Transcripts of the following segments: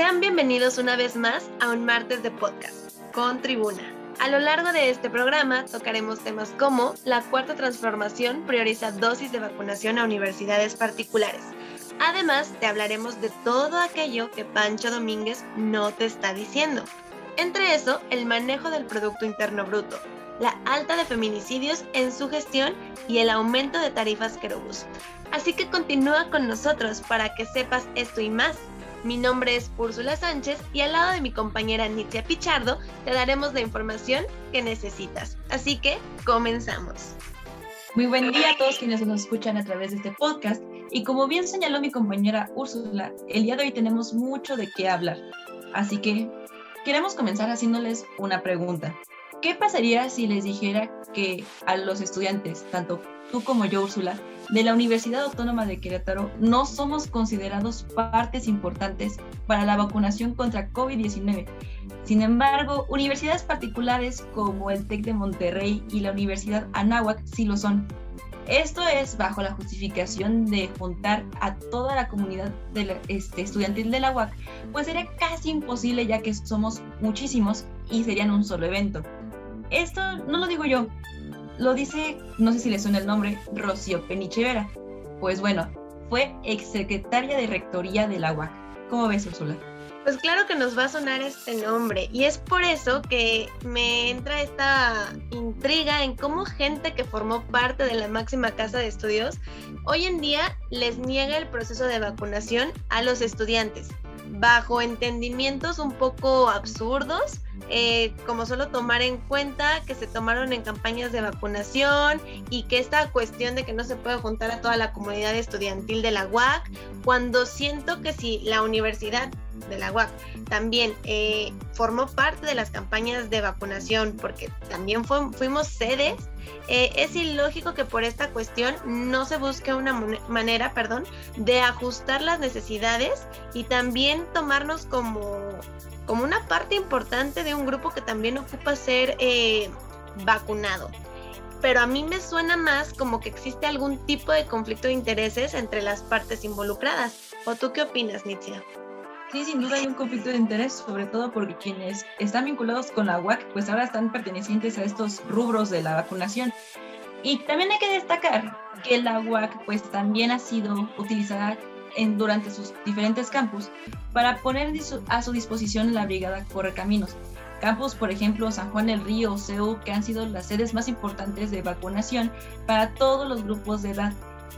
Sean bienvenidos una vez más a un martes de podcast con Tribuna. A lo largo de este programa tocaremos temas como la cuarta transformación prioriza dosis de vacunación a universidades particulares. Además, te hablaremos de todo aquello que Pancho Domínguez no te está diciendo. Entre eso, el manejo del Producto Interno Bruto, la alta de feminicidios en su gestión y el aumento de tarifas querubus. Así que continúa con nosotros para que sepas esto y más mi nombre es Úrsula Sánchez y al lado de mi compañera Nitzia Pichardo te daremos la información que necesitas. Así que comenzamos. Muy buen día a todos quienes nos escuchan a través de este podcast. Y como bien señaló mi compañera Úrsula, el día de hoy tenemos mucho de qué hablar. Así que queremos comenzar haciéndoles una pregunta. ¿Qué pasaría si les dijera que a los estudiantes, tanto tú como yo, Úrsula, de la Universidad Autónoma de Querétaro no somos considerados partes importantes para la vacunación contra COVID-19. Sin embargo, universidades particulares como el TEC de Monterrey y la Universidad Anáhuac sí lo son. Esto es bajo la justificación de juntar a toda la comunidad este, estudiantil de la UAC, pues sería casi imposible ya que somos muchísimos y serían un solo evento. Esto no lo digo yo, lo dice, no sé si le suena el nombre, Rocío Penichevera. Pues bueno, fue exsecretaria de Rectoría de la. ¿Cómo ves, Ursula? Pues claro que nos va a sonar este nombre y es por eso que me entra esta intriga en cómo gente que formó parte de la máxima casa de estudios hoy en día les niega el proceso de vacunación a los estudiantes bajo entendimientos un poco absurdos eh, como solo tomar en cuenta que se tomaron en campañas de vacunación y que esta cuestión de que no se puede juntar a toda la comunidad estudiantil de la UAC, cuando siento que si la universidad de la UAC también eh, formó parte de las campañas de vacunación, porque también fuimos sedes, eh, es ilógico que por esta cuestión no se busque una manera, perdón, de ajustar las necesidades y también tomarnos como como una parte importante de un grupo que también ocupa ser eh, vacunado. Pero a mí me suena más como que existe algún tipo de conflicto de intereses entre las partes involucradas. ¿O tú qué opinas, Nitzia? Sí, sin duda hay un conflicto de interés, sobre todo porque quienes están vinculados con la UAC, pues ahora están pertenecientes a estos rubros de la vacunación. Y también hay que destacar que la UAC pues también ha sido utilizada en, durante sus diferentes campus para poner a su disposición la Brigada Correcaminos. Campus, por ejemplo, San Juan del Río, CEU, que han sido las sedes más importantes de vacunación para todos los grupos de edad.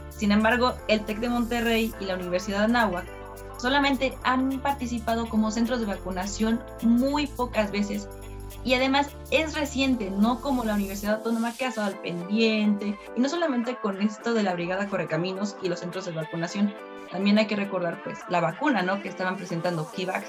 Sin embargo, el TEC de Monterrey y la Universidad de Anáhuac solamente han participado como centros de vacunación muy pocas veces y además es reciente, no como la Universidad Autónoma que ha estado al pendiente, y no solamente con esto de la Brigada Correcaminos y los centros de vacunación, también hay que recordar pues la vacuna, ¿no? Que estaban presentando Kivax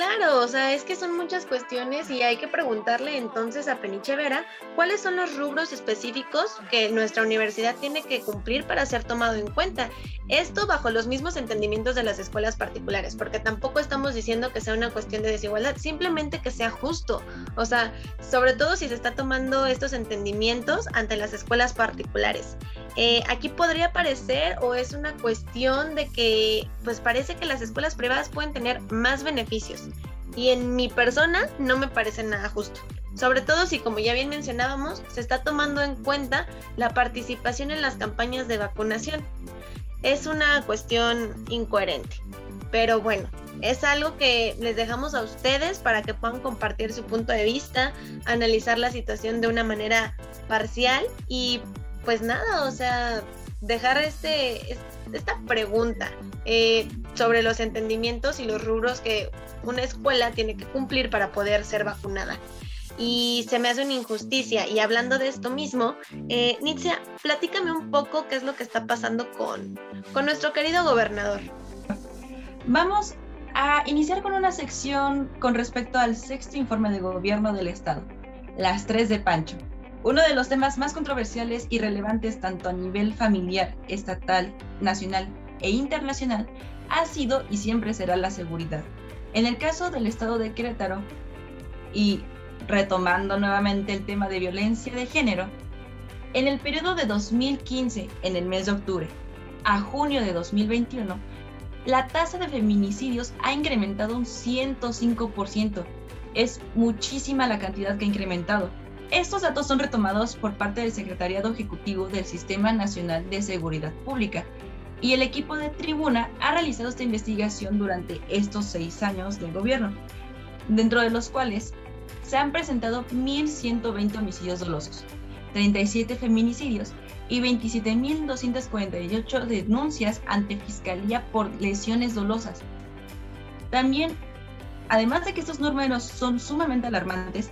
Claro, o sea, es que son muchas cuestiones y hay que preguntarle entonces a Peniche Vera cuáles son los rubros específicos que nuestra universidad tiene que cumplir para ser tomado en cuenta. Esto bajo los mismos entendimientos de las escuelas particulares, porque tampoco estamos diciendo que sea una cuestión de desigualdad, simplemente que sea justo. O sea, sobre todo si se está tomando estos entendimientos ante las escuelas particulares. Eh, aquí podría parecer o es una cuestión de que pues parece que las escuelas privadas pueden tener más beneficios y en mi persona no me parece nada justo. Sobre todo si, como ya bien mencionábamos, se está tomando en cuenta la participación en las campañas de vacunación. Es una cuestión incoherente. Pero bueno, es algo que les dejamos a ustedes para que puedan compartir su punto de vista, analizar la situación de una manera parcial y pues nada, o sea, dejar este, esta pregunta eh, sobre los entendimientos y los rubros que una escuela tiene que cumplir para poder ser vacunada. Y se me hace una injusticia. Y hablando de esto mismo, eh, Nitzia, platícame un poco qué es lo que está pasando con, con nuestro querido gobernador. Vamos a iniciar con una sección con respecto al sexto informe de gobierno del Estado, las tres de Pancho. Uno de los temas más controversiales y relevantes tanto a nivel familiar, estatal, nacional e internacional ha sido y siempre será la seguridad. En el caso del estado de Querétaro, y retomando nuevamente el tema de violencia de género, en el periodo de 2015, en el mes de octubre, a junio de 2021, la tasa de feminicidios ha incrementado un 105%. Es muchísima la cantidad que ha incrementado. Estos datos son retomados por parte del Secretariado Ejecutivo del Sistema Nacional de Seguridad Pública y el equipo de Tribuna ha realizado esta investigación durante estos seis años del gobierno, dentro de los cuales se han presentado 1.120 homicidios dolosos, 37 feminicidios y 27.248 denuncias ante Fiscalía por lesiones dolosas. También, además de que estos números son sumamente alarmantes,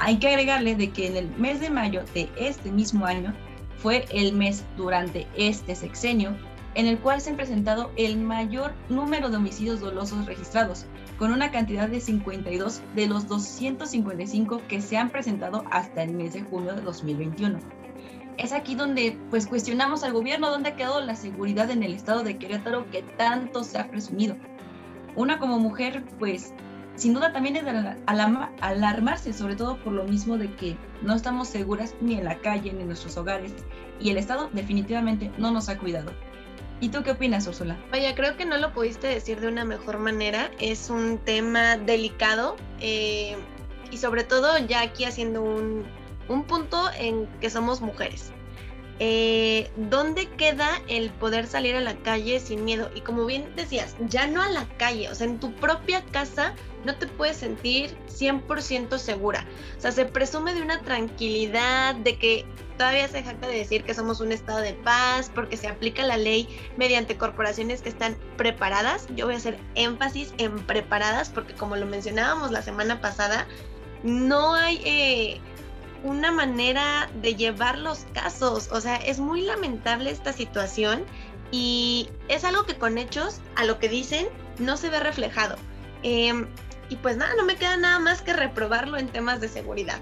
hay que agregarle de que en el mes de mayo de este mismo año fue el mes durante este sexenio en el cual se han presentado el mayor número de homicidios dolosos registrados, con una cantidad de 52 de los 255 que se han presentado hasta el mes de junio de 2021. Es aquí donde pues cuestionamos al gobierno dónde ha quedado la seguridad en el estado de Querétaro que tanto se ha presumido. Una como mujer pues sin duda también es alarmarse, sobre todo por lo mismo de que no estamos seguras ni en la calle ni en nuestros hogares y el Estado definitivamente no nos ha cuidado. ¿Y tú qué opinas, Úrsula? Vaya, creo que no lo pudiste decir de una mejor manera. Es un tema delicado eh, y sobre todo ya aquí haciendo un punto en que somos mujeres. Eh, ¿dónde queda el poder salir a la calle sin miedo? Y como bien decías, ya no a la calle, o sea, en tu propia casa no te puedes sentir 100% segura. O sea, se presume de una tranquilidad, de que todavía se jacta de decir que somos un estado de paz porque se aplica la ley mediante corporaciones que están preparadas. Yo voy a hacer énfasis en preparadas porque como lo mencionábamos la semana pasada, no hay... Eh, una manera de llevar los casos. O sea, es muy lamentable esta situación y es algo que con hechos, a lo que dicen, no se ve reflejado. Em, y pues nada, no me queda nada más que reprobarlo en temas de seguridad.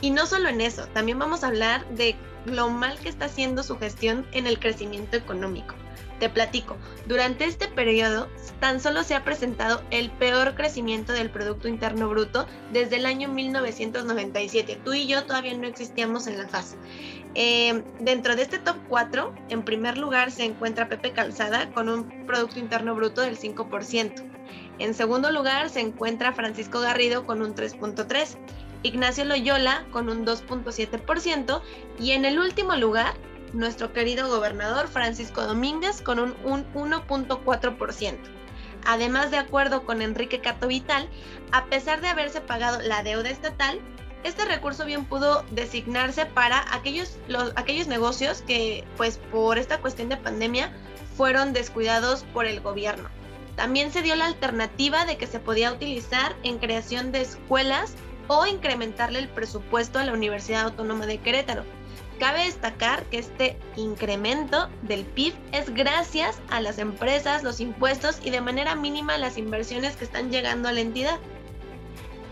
Y no solo en eso, también vamos a hablar de lo mal que está haciendo su gestión en el crecimiento económico. Te platico, durante este periodo tan solo se ha presentado el peor crecimiento del Producto Interno Bruto desde el año 1997. Tú y yo todavía no existíamos en la fase. Eh, dentro de este top 4, en primer lugar se encuentra Pepe Calzada con un Producto Interno Bruto del 5%. En segundo lugar se encuentra Francisco Garrido con un 3.3%. Ignacio Loyola con un 2.7% y en el último lugar nuestro querido gobernador Francisco Domínguez con un, 1.4%. Además, de acuerdo con Enrique Cato Vital, a pesar de haberse pagado la deuda estatal, este recurso bien pudo designarse para aquellos, los, aquellos negocios que, pues por esta cuestión de pandemia, fueron descuidados por el gobierno. También se dio la alternativa de que se podía utilizar en creación de escuelas o incrementarle el presupuesto a la Universidad Autónoma de Querétaro, Cabe destacar que este incremento del PIB es gracias a las empresas, los impuestos y de manera mínima las inversiones que están llegando a la entidad.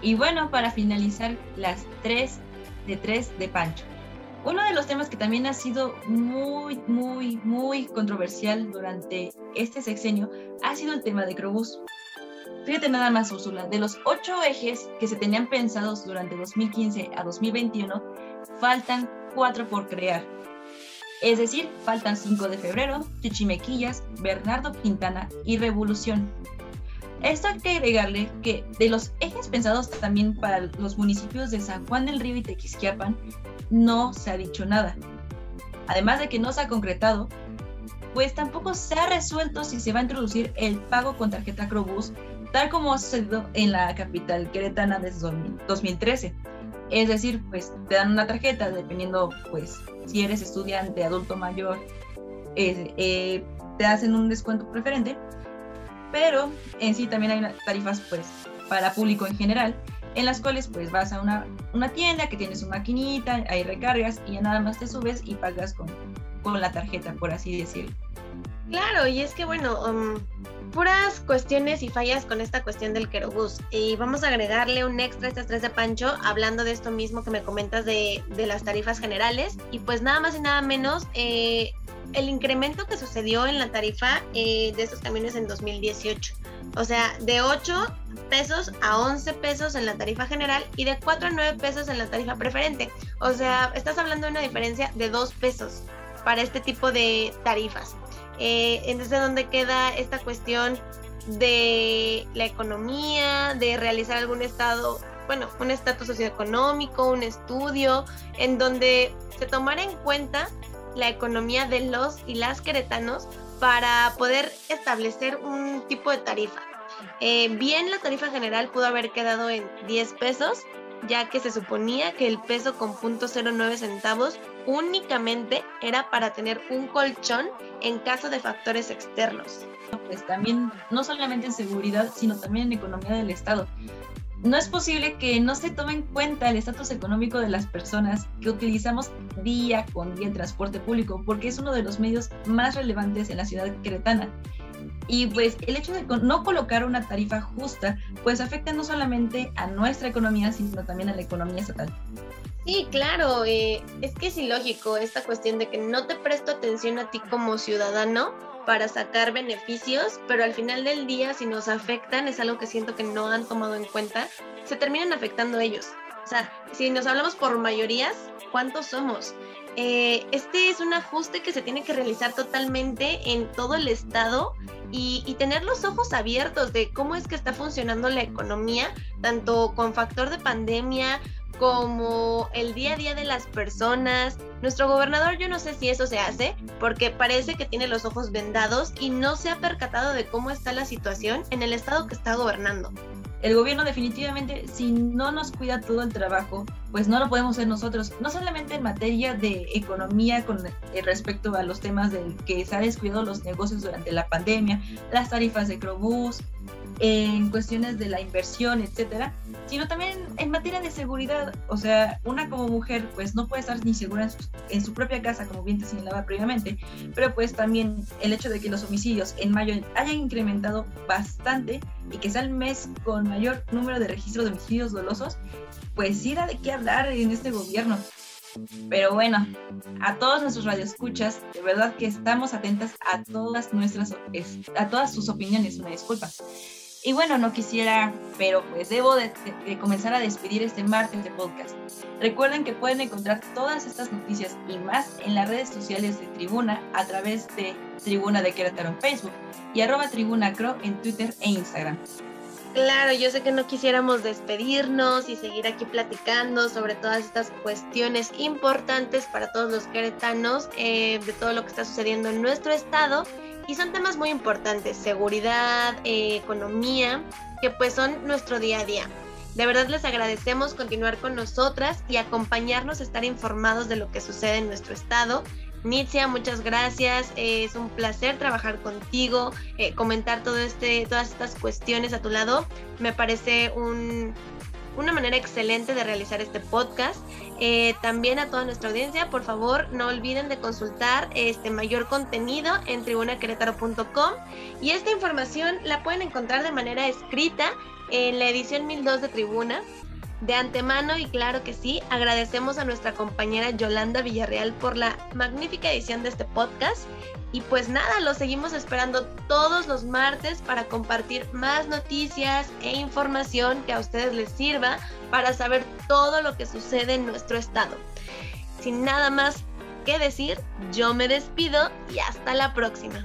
Y bueno, para finalizar, las tres de tres de Pancho. Uno de los temas que también ha sido muy, muy, muy controversial durante este sexenio ha sido el tema de Crobús. Fíjate nada más, Úrsula, de los ocho ejes que se tenían pensados durante 2015 a 2021, faltan cuatro por crear. Es decir, faltan 5 de febrero, Chichimequillas, Bernardo Quintana y Revolución. Esto hay que agregarle que de los ejes pensados también para los municipios de San Juan del Río y Tequisquiapan, no se ha dicho nada. Además de que no se ha concretado, pues tampoco se ha resuelto si se va a introducir el pago con tarjeta Crobús, tal como ha sucedido en la capital queretana desde 2013 es decir, pues te dan una tarjeta dependiendo, pues, si eres estudiante, adulto mayor, eh, te hacen un descuento preferente, pero en sí también hay tarifas, pues, para público en general, en las cuales pues vas a una, una tienda que tiene su maquinita, ahí recargas y ya nada más te subes y pagas con, con la tarjeta, por así decirlo. Claro, y es que bueno, um, puras cuestiones y fallas con esta cuestión del querobús. Y vamos a agregarle un extra a estas tres de Pancho, hablando de esto mismo que me comentas de, las tarifas generales. Y pues nada más y nada menos, eh, el incremento que sucedió en la tarifa eh, de estos camiones en 2018. O sea, de 8 pesos a 11 pesos en la tarifa general y de 4 a 9 pesos en la tarifa preferente. O sea, estás hablando de una diferencia de 2 pesos para este tipo de tarifas. Eh, entonces, ¿dónde queda esta cuestión de la economía, de realizar algún estado, bueno, un estatus socioeconómico, un estudio, en donde se tomara en cuenta la economía de los y las queretanos para poder establecer un tipo de tarifa. Eh, bien, la tarifa general pudo haber quedado en 10 pesos, ya que se suponía que el peso con .09 centavos únicamente era para tener un colchón en caso de factores externos. Pues también, no solamente en seguridad, sino también en economía del Estado. No es posible que no se tome en cuenta el estatus económico de las personas que utilizamos día con día en transporte público, porque es uno de los medios más relevantes en la ciudad queretana. Y pues el hecho de no colocar una tarifa justa, pues afecta no solamente a nuestra economía, sino también a la economía estatal. Sí, claro, eh, es que es ilógico esta cuestión de que no te presto atención a ti como ciudadano para sacar beneficios, pero al final del día si nos afectan, es algo que siento que no han tomado en cuenta, se terminan afectando ellos. O sea, si nos hablamos por mayorías, ¿cuántos somos? Eh, este es un ajuste que se tiene que realizar totalmente en todo el estado y, y, tener los ojos abiertos de cómo es que está funcionando la economía, tanto con factor de pandemia como el día a día de las personas. Nuestro gobernador yo no sé si eso se hace porque parece que tiene los ojos vendados y no se ha percatado de cómo está la situación en el estado que está gobernando el gobierno definitivamente, si no nos cuida todo el trabajo, pues no lo podemos hacer nosotros, no solamente en materia de economía con eh, respecto a los temas del que se ha descuidado los negocios durante la pandemia, las tarifas de Crobús, en cuestiones de la inversión, etcétera, sino también en materia de seguridad. O sea, una como mujer, pues no puede estar ni segura en su, en su, propia casa, como bien te señalaba previamente, pero pues también el hecho de que los homicidios en mayo hayan incrementado bastante y que sea el mes con mayor número de registros de homicidios dolosos, pues sí da de qué hablar en este gobierno. Pero bueno, a todos nuestros radioescuchas, de verdad que estamos atentas a todas nuestras, a todas sus opiniones, una disculpa. Y bueno, no quisiera, pero pues debo de, comenzar a despedir este martes de podcast. Recuerden que pueden encontrar todas estas noticias y más en las redes sociales de Tribuna a través de Tribuna de Querétaro en Facebook y arroba en Twitter e Instagram. Claro, yo sé que no quisiéramos despedirnos y seguir aquí platicando sobre todas estas cuestiones importantes para todos los queretanos, eh, de todo lo que está sucediendo en nuestro estado y son temas muy importantes, seguridad, eh, economía, que pues son nuestro día a día. De verdad les agradecemos continuar con nosotras y acompañarnos estar informados de lo que sucede en nuestro estado. Nitzia, muchas gracias. es un placer trabajar contigo, eh, comentar todo este, todas estas cuestiones a tu lado. Me parece un, una manera excelente de realizar este podcast. Eh, también a toda nuestra audiencia, por favor, no olviden de consultar este mayor contenido en tribunaquerétaro.com y esta información la pueden encontrar de manera escrita en la edición 1002 de Tribuna. De antemano y claro que sí, agradecemos a nuestra compañera Yolanda Villarreal por la magnífica edición de este podcast y pues nada, lo seguimos esperando todos los martes para compartir más noticias e información que a ustedes les sirva para saber todo lo que sucede en nuestro estado. Sin nada más que decir, yo me despido y hasta la próxima.